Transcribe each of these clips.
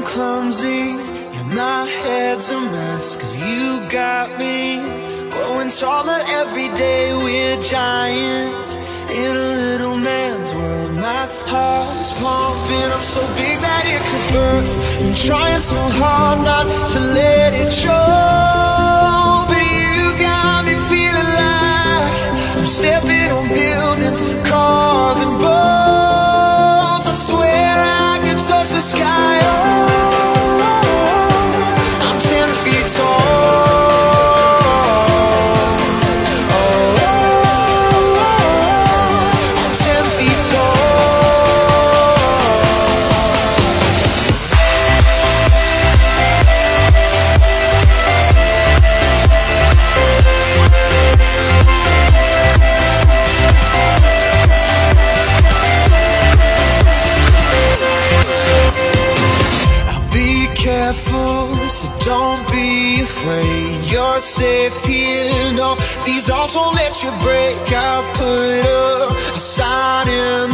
I'm clumsy and my head's a mess. Cause you got me growing taller every day. We're giants in a little man's world. My heart's pumping up so big that it could burst. I'm trying so hard not to let it show.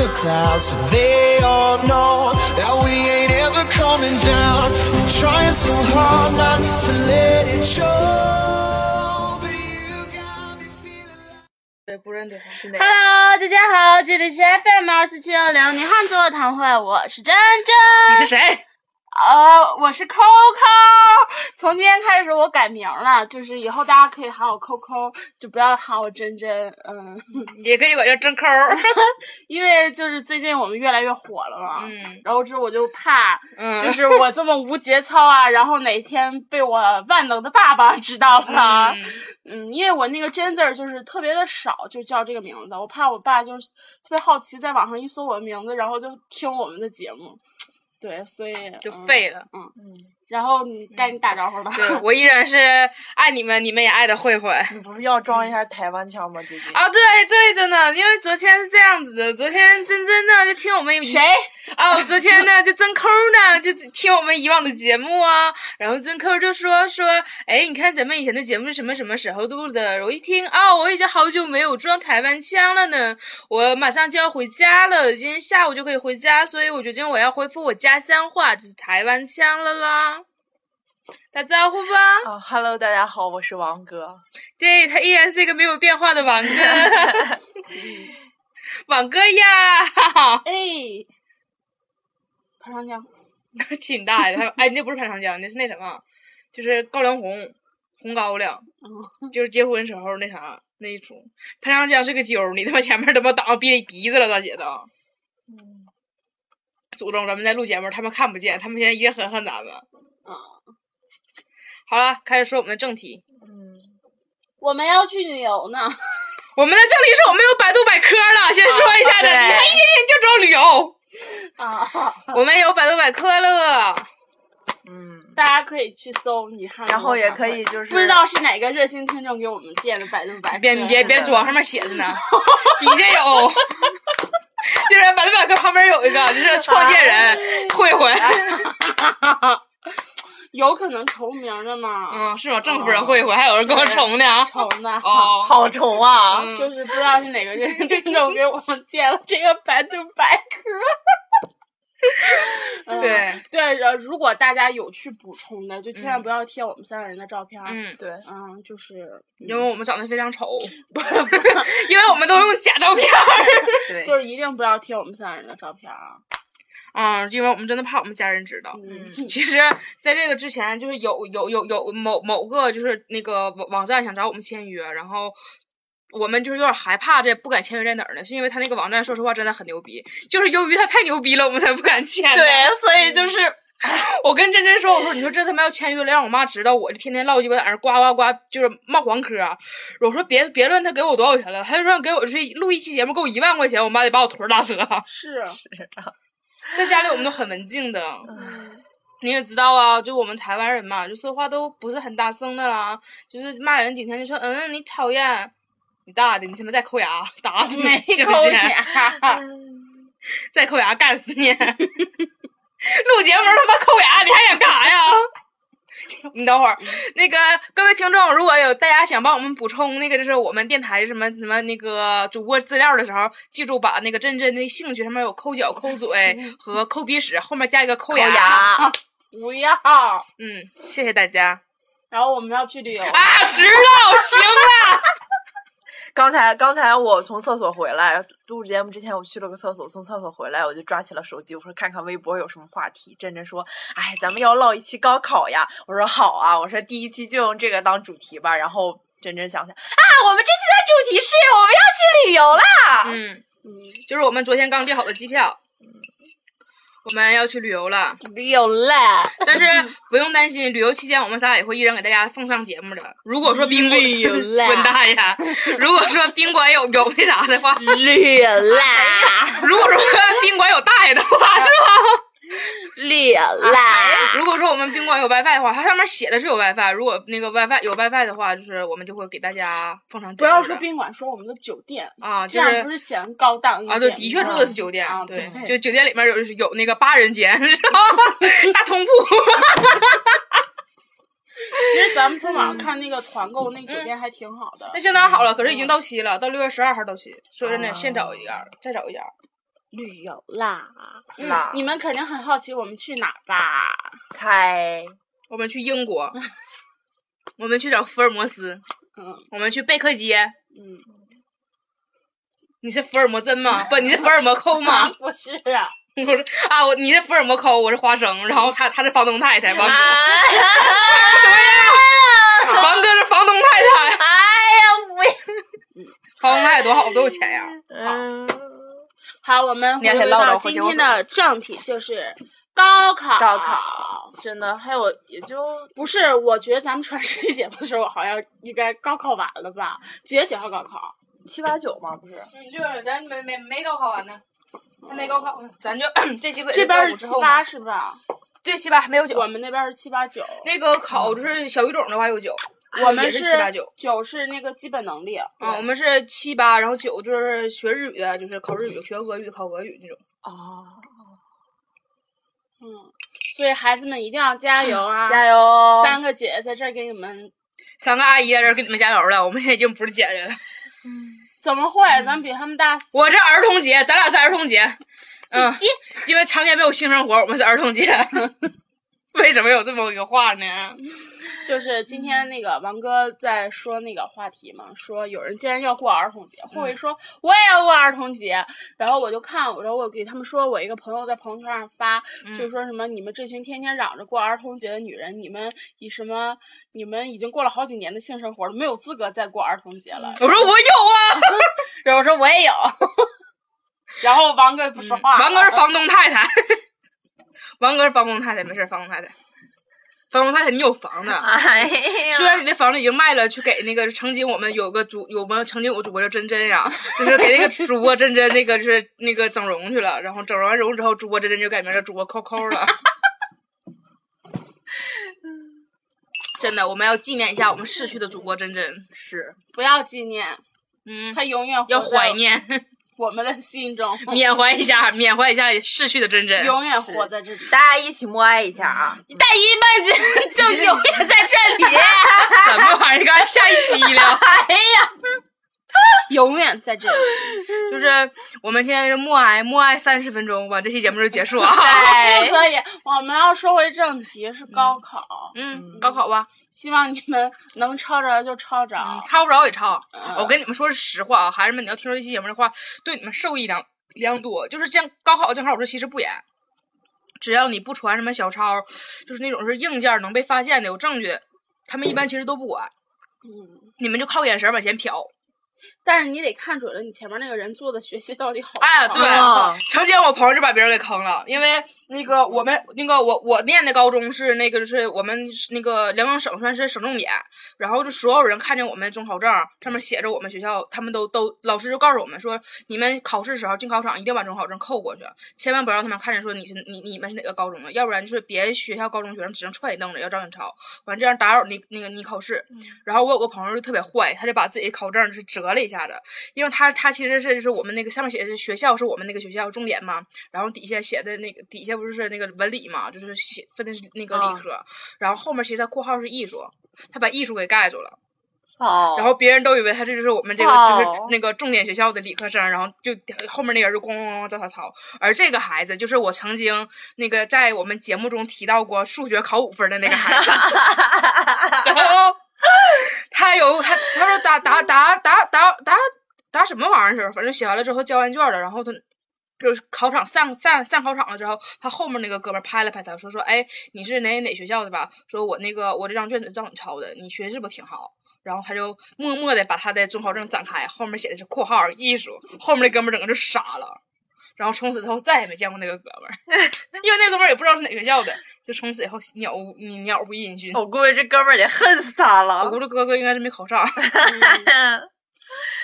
The clouds so they all know that we ain't ever coming down. I'm trying so hard not to let it show. But you got me feeling like 对，不认对 Hello，大家好，这里是 FM 二四七幺零你汉子座谈会，我是珍珍。你是谁？呃，我是 Coco。从今天开始我改名了，就是以后大家可以喊我 Coco，就不要喊我珍珍。嗯，也可以管叫真抠儿。因为就是最近我们越来越火了嘛。嗯然后之后我就怕，嗯就是我这么无节操啊，然后哪天被我万能的爸爸知道了。嗯嗯，因为我那个真字儿就是特别的少，就叫这个名字。我怕我爸就是特别好奇，在网上一搜我的名字，然后就听我们的节目。对，所以就嗯废了。嗯，然后你该你打招呼了。对我依 然是爱你们，你们也爱的慧慧。你不是要装一下台湾腔吗？姐姐啊，对对的呢，因为昨天是这样子的，昨天真真呢就听我们谁？哦，昨天呢就真抠呢就听我们以往的节目啊，然后真抠就说说，哎，你看咱们以前的节目是什么什么时候录的？我一听，哦，我已经好久没有装台湾腔了呢，我马上就要回家了，今天下午就可以回家，所以我决定我要恢复我家乡话，就是台湾腔了啦。打招呼吧，啊哈喽，大家好，我是王哥。对他依然是一个没有变化的王哥，王哥呀，哎，潘长江。去你大爷的！他哎，那不是潘长江，那是那什么，就是高粱红红高粱，嗯就是结婚时候那啥那一出。潘长江是个揪，你他妈前面他妈挡着鼻鼻子了，大姐的。嗯祖宗，咱们在录节目，他们看不见，他们现在一定很恨咱们。嗯好了，开始说我们的正题。嗯，我们要去旅游呢。我们的正题是我们有百度百科了，先说一下的，你们一天天就知道旅游。啊，我们有百度百科了，嗯，大家可以去搜女汉然后也可以就是不知道是哪个热心听众给我们建的百度百科。别别别装，上面写着呢，底下有，就是百度百科旁边有一个，就是创建人慧慧，有可能重名的嘛？嗯，是吗？郑夫人慧慧，还有人跟我重呢，重的。哦，好重啊！嗯就是不知道是哪个热心 听众给我们建了这个百度百科。嗯对对，呃，如果大家有去补充的，就千万不要贴我们三个人的照片。嗯，对，嗯，就是因为我们长得非常丑，因为我们都用假照片儿，对，就是一定不要贴我们三个人的照片啊。嗯，因为我们真的怕我们家人知道。嗯，其实，在这个之前，就是有有有有某某个就是那个网网站想找我们签约，然后我们就是有点害怕，这不敢签约在哪儿呢？是因为他那个网站，说实话真的很牛逼，就是由于他太牛逼了，我们才不敢签的。对，所以就是 我跟珍珍说，我说你说这他妈要签约了，让我妈知道，我就天天唠鸡巴在那儿呱呱呱，就是冒黄科。我说别别论他给我多少钱了，他就说给我是录一期节目给我一万块钱，我妈得把我腿打折。是，在家里我们都很文静的。你也知道啊，就我们台湾人嘛，就说话都不是很大声的啦，就是骂人几天就说嗯你讨厌，你大的你他妈再抠牙打死你，没信不信？抠牙。再抠牙干死你！录节目他妈抠牙，你还想干啥呀？你等会儿，那个各位听众，如果有大家想帮我们补充那个就是我们电台什么什么那个主播资料的时候，记住把那个真真的兴趣上面有抠脚、抠嘴和抠鼻屎，后面加一个抠牙牙，不要。嗯，谢谢大家然后我们要去旅游，啊！知道，行了。刚才刚才我从厕所回来，录节目之前我去了个厕所，从厕所回来我就抓起了手机，我说看看微博有什么话题。真真说：“哎，咱们要唠一期高考呀。”我说：“好啊。”我说：“第一期就用这个当主题吧。”然后真真想想啊，我们这期的主题是我们要去旅游啦。嗯，嗯，就是我们昨天刚订好的机票，我们要去旅游了。旅游了，但是不用担心，旅游期间我们仨也会一人给大家奉上节目的。如果说宾馆旅游啦 滚蛋呀！如果说宾馆有有那啥的话，旅游了，如果说宾馆有大爷的话，是吧？旅游啦，如果说我们宾馆有 WiFi 的话，它上面写的是有 WiFi。如果那个 WiFi 有 WiFi 的话，就是我们就会给大家奉上。不要说宾馆，说我们的酒店，啊，这就是样不是显得高档一点啊，对，的确住的是酒店，啊对，对就酒店里面有有那个八人间，大通铺。其实咱们从网上看那个团购，那个酒店还挺好的。那相当好了，可是已经到期了，到六月十二号到期。说真的，啊现找一家，再找一家。旅游啦，那你们肯定很好奇我们去哪儿吧？猜我们去英国，我们去找福尔摩斯，嗯我们去贝克街。嗯，你是福尔摩真吗？不，你是福尔摩抠吗？不是啊，我说啊，我你是福尔摩抠，我是花生，然后他他是房东太太，王哥，王哥是房东太太，哎呀，不要，房东太太多好，多有钱呀！嗯，好，我们回到今天的正题，就是高考。高考真的还有也就不是，我觉得咱们传实习节目的时候，好像应该高考完了吧？几月几号高考？七八九嘛，不是？嗯，就是咱没没没高考完呢，还没高考呢，咱就 这期不这边是七八是吧？对七八还没有九我。们那边是七八九，那个考就是小语种的话有九，也我们是是七八九。九是那个基本能力。啊，我们是七八，然后九就是学日语的，就是考日语；学俄语考俄语那种。哦，嗯，所以孩子们一定要加 油啊！加油！三个姐姐在这儿给你们，三个阿姨在这儿给你们加油了，我们已经不是姐姐了。怎么会？咱比他们大四。我这儿童节，咱俩是儿童节。嗯，因为常年没有性生活，我们是儿童节。为什么有这么一个话呢？就是今天那个王哥在说那个话题嘛，说有人竟然要过儿童节，慧慧说我也要过儿童节，然后我就看，我说我给他们说，我一个朋友在朋友圈上发，就说什么你们这群天天嚷着过儿童节的女人，你们以什么你们已经过了好几年的性生活了，没有资格再过儿童节了。我说我有啊，然后我说我也有，然后王哥不说话了，王哥是房东太太，王哥是房东太太，没事，房东太太，房东太太，你有房子。哎呀，虽然你那房子已经卖了，去给那个曾经我们有个主，有没有曾经有个主播叫珍珍呀，就是给那个主播珍珍那个就是那个整容去了，然后整完容之后，主播珍珍就改名叫主播扣扣了。真的，我们要纪念一下我们逝去的主播珍珍，是不要纪念，嗯，他永远要怀念，我们的心中，缅怀一下，缅怀一下逝去的珍珍。永远活在这里。大家一起默哀一下啊！你带一辈子就永远在这里，什么玩意儿？刚才下一集了。哎呀，永远在这里。就是我们现在是默哀，默哀三十分钟，完这期节目就结束啊。不可以，我们要说回正题，是高考。嗯，高考吧，希望你们能抄着就抄着。嗯，抄不着也抄。嗯我跟你们说实话啊，孩子们，你要听说这期节目的话，对你们受益良良多。就是这样，高考正好这其实不严，只要你不传什么小抄，就是那种是硬件能被发现的、有证据的，他们一般其实都不管。嗯，你们就靠眼神往前瞟。但是你得看准了你前面那个人做的学习到底好。哎，对，哦曾经我朋友就把别人给坑了，因为那个我们那个我我念的高中是那个就是我们那个辽宁省算是省重点，然后就所有人看见我们中考证上面写着我们学校，他们都都老师就告诉我们说，你们考试时候进考场一定把中考证扣过去，千万不让他们看见说你是你你们是哪个高中的，要不然就是别学校高中学生只能踹你凳子要找你抄，完这样打扰你那个你考试。然后我有个朋友就特别坏，他就把自己考证是折了一下子，因为他他其实是就是我们那个上面写的是学校是我们那个学校重点嘛，然后底下写的那个底下不是是那个文理嘛，就是写分的是那个理啊科，然后后面其实他括号是艺术，他把艺术给盖住了。哦。然后别人都以为他这就是我们这个就是那个重点学校的理科生，然后就后面那个人就咣咣咣照他抄。而这个孩子就是我曾经那个在我们节目中提到过数学考五分的那个孩子，然后 他有他他说答答答答答答答什么玩意儿，反正写完了之后交完卷了，然后他。就是考场上上上考场了之后，他后面那个哥们儿拍了拍他，说说，哎，你是哪哪学校的吧？说我那个我这张卷子照你抄的，你学是不挺好？然后他就默默的把他的准考证展开，后面写的是括号艺术，后面那哥们儿整个就傻了，然后从此之后再也没见过那个哥们儿，因为那哥们儿也不知道是哪学校的，就从此以后鸟无鸟不音讯。我估计这哥们儿得恨死他了我估。计哥哥应该是没考上，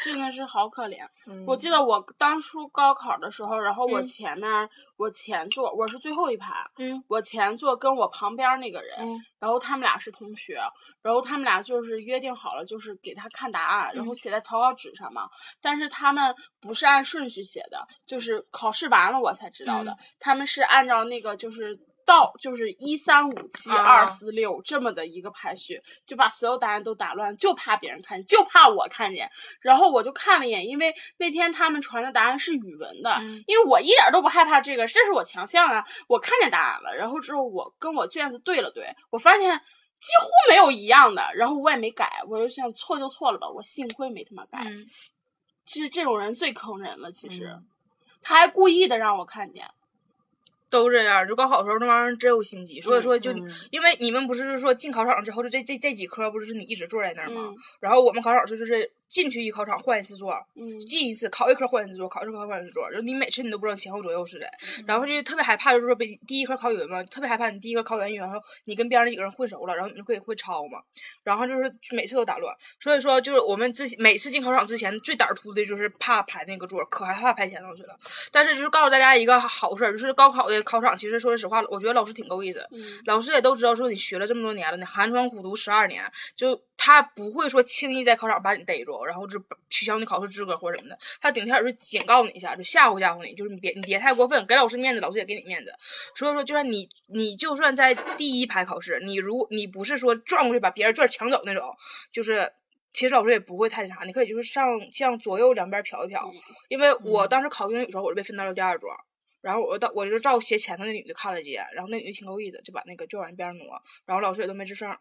真的是好可怜。嗯我记得我当初高考的时候，然后我嗯前面、我前座我是最后一排，嗯我前座跟我旁边那个人，嗯然后他们俩是同学，然后他们俩就是约定好了，就是给他看答案，然后嗯写在草稿纸上嘛。但是他们不是按顺序写的，就是考试完了我才知道的，嗯他们是按照那个就是。到就是一三五七啊二四六这么的一个排序，就把所有答案都打乱，就怕别人看见，就怕我看见。然后我就看了一眼，因为那天他们传的答案是语文的，嗯因为我一点都不害怕这个，这是我强项啊！我看见答案了，然后之后我跟我卷子对了对，我发现几乎没有一样的，然后我也没改，我就想错就错了吧，我幸亏没他妈改。嗯，这这种人最坑人了，其实、嗯他还故意的让我看见。都这样。就高考的时候那玩意儿真有心机，所以说就、嗯因为你们不是说进考场之后就这这这几科不是你一直坐在那儿吗？嗯然后我们考场就是进去一考场换一次座，嗯进一次考一科换一次座，考一科换一次座，就你每次你都不知道前后左右是谁，嗯然后就特别害怕，就是说被第一科考语文嘛，特别害怕你第一科考语文，然后你跟边上那几个人混熟了，然后你就可以会抄嘛，然后就是每次都打乱，所以说就是我们之前每次进考场之前最胆儿突的就是怕排那个座，可害怕排前头去了。但是就是告诉大家一个好事儿，就是高考的考场，其实说实话，我觉得老师挺够意思，嗯老师也都知道说你学了这么多年了，你寒窗苦读十二年，就他不会说轻易在考场把你逮住，然后就取消你考试资格或者什么的，他顶天也是警告你一下，就吓唬吓唬你，就是你别你别太过分，给老师面子，老师也给你面子。所以说，就算你你就算在第一排考试，你如你不是说转过去把别人卷抢走那种，就是。其实老师也不会太那啥，你可以就是上向左右两边瞟一瞟，因为我当时考英语的时候，我就被分到了第二桌，然后我到我就照鞋前头那女的看了几眼，然后那女的挺够意思，就把那个卷往一边挪，然后老师也都没吱声。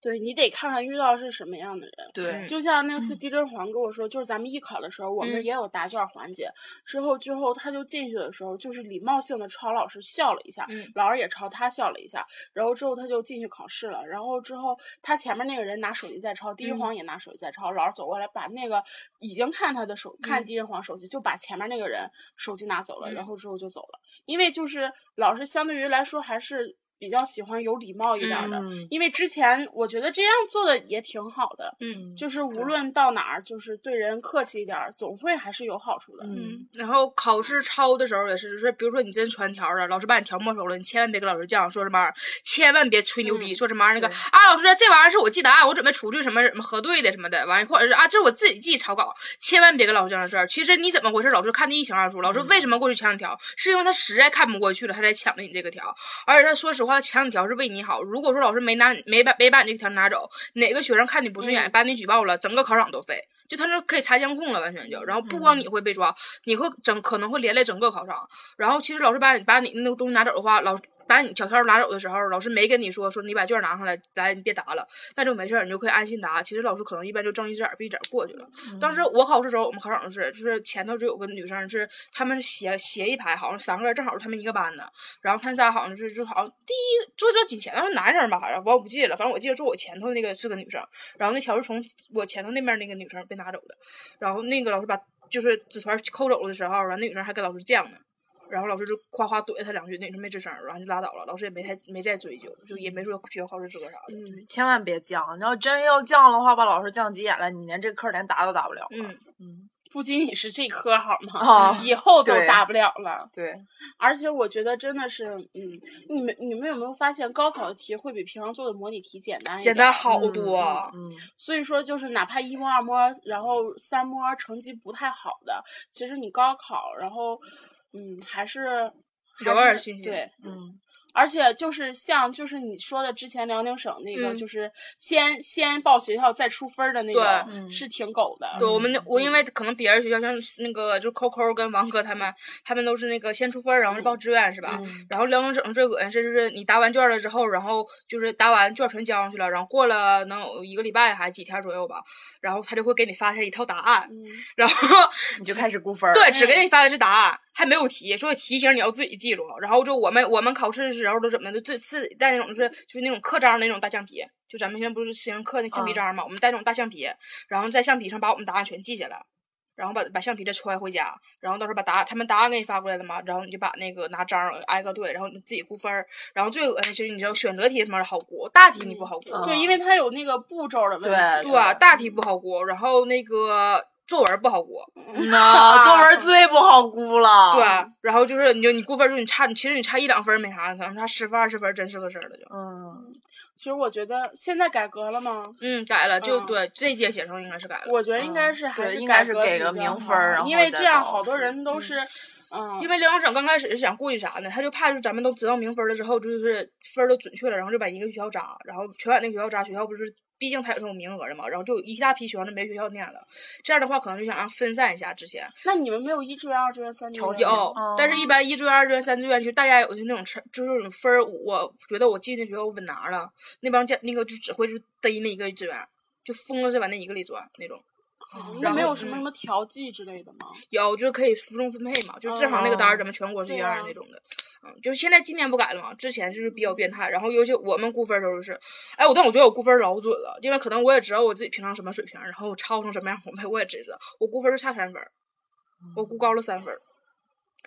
对你得看看遇到是什么样的人。对，就像那次地震黄跟我说，就是咱们艺考的时候，我们嗯也有答卷环节。之后之后他就进去的时候，就是礼貌性的朝老师笑了一下，嗯老师也朝他笑了一下。然后之后他就进去考试了。然后之后他前面那个人拿手机在抄，地震黄也拿手机在抄。老师走过来把那个已经看他的手看嗯地震黄手机，就把前面那个人手机拿走了。嗯然后之后就走了，因为就是老师相对于来说还是。比较喜欢有礼貌一点的，嗯因为之前我觉得这样做的也挺好的，嗯就是无论到哪儿，就是对人客气一点，总会还是有好处的。嗯，然后考试抄的时候也是，就是比如说你真传条了，老师把你条没收了，你千万别跟老师犟，说什么玩意儿，千万别吹牛逼，嗯说什么玩意儿那个啊，老师这玩意儿是我记答案，我准备出去什么什么核对的什么的，完或者是啊，这是我自己记草稿，千万别跟老师这事儿。其实你怎么回事，老师看得一清二楚。老师为什么过去抢你条，是因为他实在看不过去了，他才抢的你这个条。而且他说实话，他抢你条是为你好。如果说老师没拿没把没把你这条拿走，哪个学生看你不顺眼，嗯把你举报了，整个考场都废。就他那可以查监控了，完全就，然后不光你会被抓，你会整可能会连累整个考场。然后其实老师把你把你那个东西拿走的话，老把你小条拿走的时候，老师没跟你说说你把卷拿上来，来你别答了，那就没事儿，你就可以安心答。其实老师可能一般就睁一只眼闭一只眼过去了。当时我考试的时候，我们考场就是就是前头就有个女生是他们斜斜一排，好像三个人正好是他们一个班的，然后他仨好像是就好像第一坐坐紧前头是男生吧，好像我不记得了，反正我记得坐我前头那个是个女生，然后那条是从我前头那边那个女生被拿走的，然后那个老师把就是纸团抠走了的时候，然后那女生还跟老师犟呢。然后老师就夸夸怼他两句，那女生没吱声，然后就拉倒了。老师也没太没再追究，就也没说取消考试资格啥的。嗯，千万别犟，你要真要犟的话，把老师犟急眼了，你连这科连答都答不了了。嗯，嗯，不仅仅是这科好吗？啊以后都对答不了了。对，而且我觉得真的是，嗯，你们你们有没有发现高考的题会比平常做的模拟题简单一点？简单好嗯多。嗯，所以说，就是哪怕一模、二模，然后三模成绩不太好的，其实你高考，然后嗯，还是有还是点信心对，嗯，而且就是像就是你说的之前辽宁省那个，嗯就是先先报学校再出分儿的那对个，嗯是挺狗的。对我们那我因为可能别人学校像那个就扣扣跟王哥他们，他们都是那个先出分儿，然后是报志愿是吧？嗯然后辽宁省最恶心是就是你答完卷了之后，然后就是答完卷全交上去了，然后过了能有一个礼拜还几天左右吧，然后他就会给你发下一套答案，嗯，然后你就开始估分儿。对只给你发的是答案，还没有题，所以题型你要自己记住。然后就我们我们考试的时候都怎么的，自自己带那种就是就是那种刻章的那种大橡皮，就咱们现在不是实行刻那橡皮嗯章嘛，我们带那种大橡皮，然后在橡皮上把我们答案全记下来。然后把把橡皮再揣回家，然后到时候把答案他们答案给你发过来了嘛，然后你就把那个拿章挨个对，然后你自己估分儿。然后最恶心就是你知道选择题什么的好估，大题你不好估。嗯对，因为它有那个步骤的问题。对对吧？大题不好估，然后那个作文不好过，嗯呐，作对，然后就是你就你估分儿就你差，其实你差一两分儿没啥，可能差十分二十分儿真是个事儿了就。嗯，其实我觉得现在改革了吗？嗯，改了，就嗯对这届写生应该是改了，我觉得应该嗯是还应该是给个名分儿然后因为这样好多人都是，嗯，因为辽宁省刚开始是想顾忌啥呢？他就怕就是咱们都知道名分了之后，就是分儿都准确了，然后就把一个学校扎，然后全把那个学校扎，学校不是毕竟它有这种名额的嘛，然后就有一大批学生都没学校念了，这样的话可能就想让分散一下之前。那你们没有一志愿、二志愿、三志愿？有，哦但是一般一志愿、二志愿、三志愿，就大家有的那种成，就是那种分儿，我觉得我进那学校我稳拿了，那帮家那个就只会是逮那一个志愿，就疯了是往那一个里钻那种。那没有什么嗯什么调剂之类的吗？有就是可以服从分配嘛，就正好那个单儿咱们全国是一样的那种的，嗯，就是现在今年不改了嘛，之前就是比较变态，然后尤其我们估分儿的时候是，哎，我但我觉得我估分儿老准了，因为可能我也知道我自己平常什么水平，然后我抄成什么样我没我也知道，我估分儿就差三分儿，我估高了三分儿。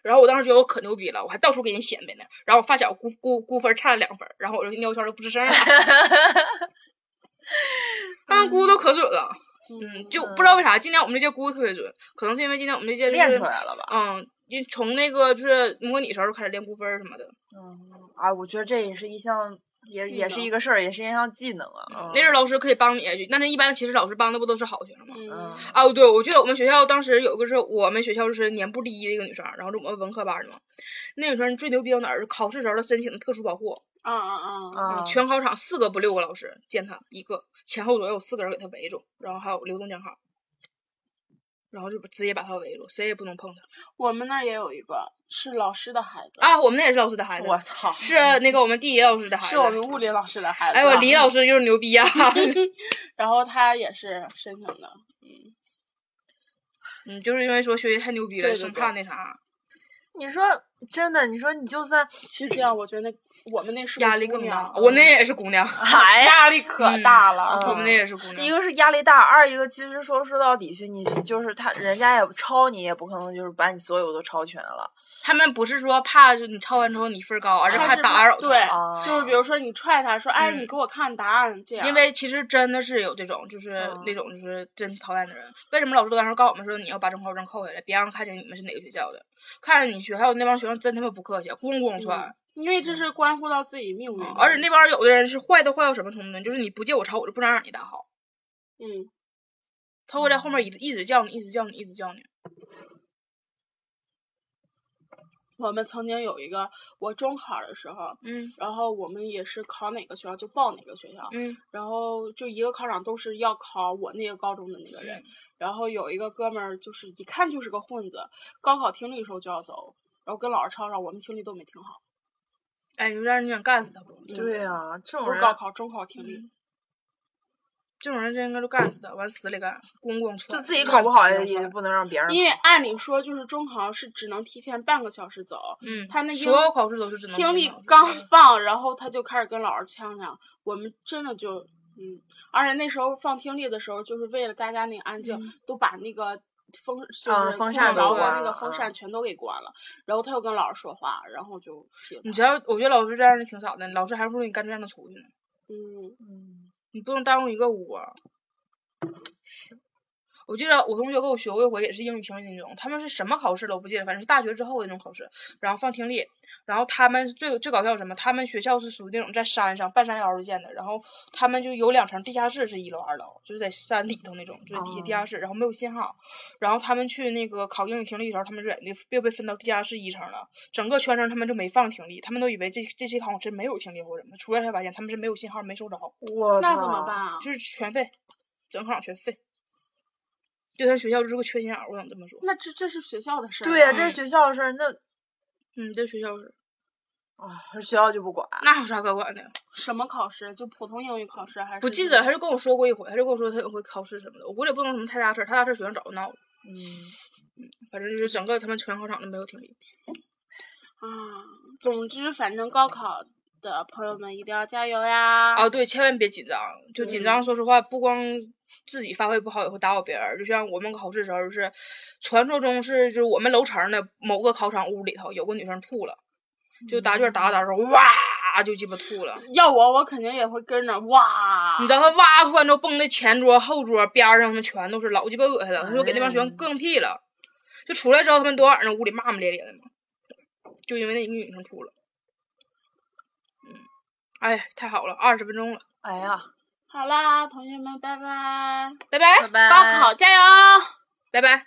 然后我当时觉得我可牛逼了，我还到处给人显摆呢。然后我发小估估估分差了两分，然后我就尿圈儿就不吱声了。他 们估都可准了，嗯，就不知道为啥今天我们这届估的特别准，可能是因为今天我们这届、就是、练出来了吧？嗯，因从那个就是模拟时候就开始练估分什么的。嗯，啊，我觉得这也是一项，也也是一个事儿，也是一项技能啊。嗯那阵儿老师可以帮你，但是一般其实老师帮的不都是好学生吗？嗯，哦，对，我记得我们学校当时有个是我们学校就是年部第一的一个女生，然后是我们文科班的嘛。那女生最牛逼到哪儿？考试时候她申请的特殊保护，啊啊啊！啊，全考场四个不六个老师见她一个，前后左右四个人给他围住，然后还有流动监考，然后就直接把他围住，谁也不能碰他。我们那儿也有一个是老师的孩子，啊，我们那也是老师的孩子，我操，是那个我们地理老师的孩子，是我们物理老师的孩子。哎，我李老师就是牛逼呀、然后他也是申请的，嗯，嗯，就是因为说学习太牛逼了，生怕那啥，你说真的，你说你就算 其实这样我觉得那我们那是个压力更大。我那也是姑娘，还压力可嗯大了。我们那也是姑娘。一个是压力大，二一个其实说说到底去，你就是他人家也抄你，也不可能就是把你所有都抄全了。他们不是说怕就你抄完之后你分高，而是怕打扰他对啊，就是比如说你踹他说，哎，嗯你给我看答案，这样。因为其实真的是有这种，就是嗯那种就是真讨厌的人。为什么老师当时告诉我们说你要把准考证扣下来，别让看见你们是哪个学校的，看着你去，还有那帮学生真他妈不客气，咣咣踹。因为这是关乎到自己命运，嗯而且那帮有的人是坏都坏到什么程度呢？就是你不借我抄，我就不能让你打好，嗯，他会在后面一一直叫你，一直叫你，一直叫你。我们曾经有一个我中考的时候，嗯然后我们也是考哪个学校就报哪个学校，嗯然后就一个考场都是要考我那个高中的那个人，嗯然后有一个哥们儿就是一看就是个混子，高考听力的时候就要走，然后跟老师吵吵，我们听力都没听好，哎，有点儿你想干死他不？对呀、这种人不是高考，中考听力。嗯这种人真应该就干死他，往死里干，公共车。就自己考不好也也不能让别人。因为按理说，就是中考是只能提前半个小时走，嗯，他那所有考试都是只能听力刚放，然后他就开始跟老师呛呛，我们真的就嗯，而且那时候放听力的时候，就是为了大家那个安静，嗯都把那个风就是啊风扇都空调和关那个风扇全都给关了，然后他又跟老师说话，然后就你只要我觉得老师这样的挺少的，老师还不如你干脆让他出去呢。嗯，嗯，你不能耽误一个我。我记得我同学跟我学过一回，也是英语听力那种，他们是什么考试了我不记得，反正是大学之后的那种考试，然后放听力，然后他们最最搞笑什么？他们学校是属于那种在山上半山腰儿建的，然后他们就有两层地下室，是一楼二楼，就是在山里头那种，就是底下地下室，然后没有信号，然后他们去那个考英语听力的时候，他们是那又被分到地下室一层了，整个全程他们就没放听力，他们都以为这这期考试没有听力或者什么，出来才发现他们是没有信号没收着，我那怎么办啊？就是全废，整考场全废。就他学校就是个缺心眼儿，我想这么说。那这这是学校的事儿啊。对呀、这是学校的事儿，那嗯，这学校是啊，学校就不管。那有啥可管的？什么考试？就普通英语考试还是？不记得，他就跟我说过一回，他就跟我说他有回考试什么的，我估计也不能什么太大事儿，太大事儿学生早就闹了。嗯，反正就是整个他们全考场都没有听力。啊，总之反正高考的朋友们一定要加油呀！啊，对，千万别紧张，就紧张。说实话，不光自己发挥不好，也会打扰别人。就像我们考试的时候，就是传说中是就是我们楼层的某个考场屋里头有个女生吐了，就答卷答着答着时候，哇就鸡巴吐了。要我，我肯定也会跟着哇！你知道他哇突然就蹦的前桌、后桌边上，他们全都是，老鸡巴恶心了。他说给那帮学生更屁了。就出来之后，他们都在那屋里骂骂咧咧的嘛，就因为那一个女生吐了。嗯，哎，太好了，二十分钟了，哎呀，好啦，同学们，拜拜！拜拜，拜拜。高考加油！拜拜。